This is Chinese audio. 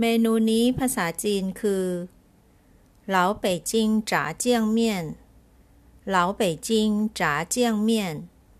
เมนูนี้ภ老北京炸酱面老北京炸酱面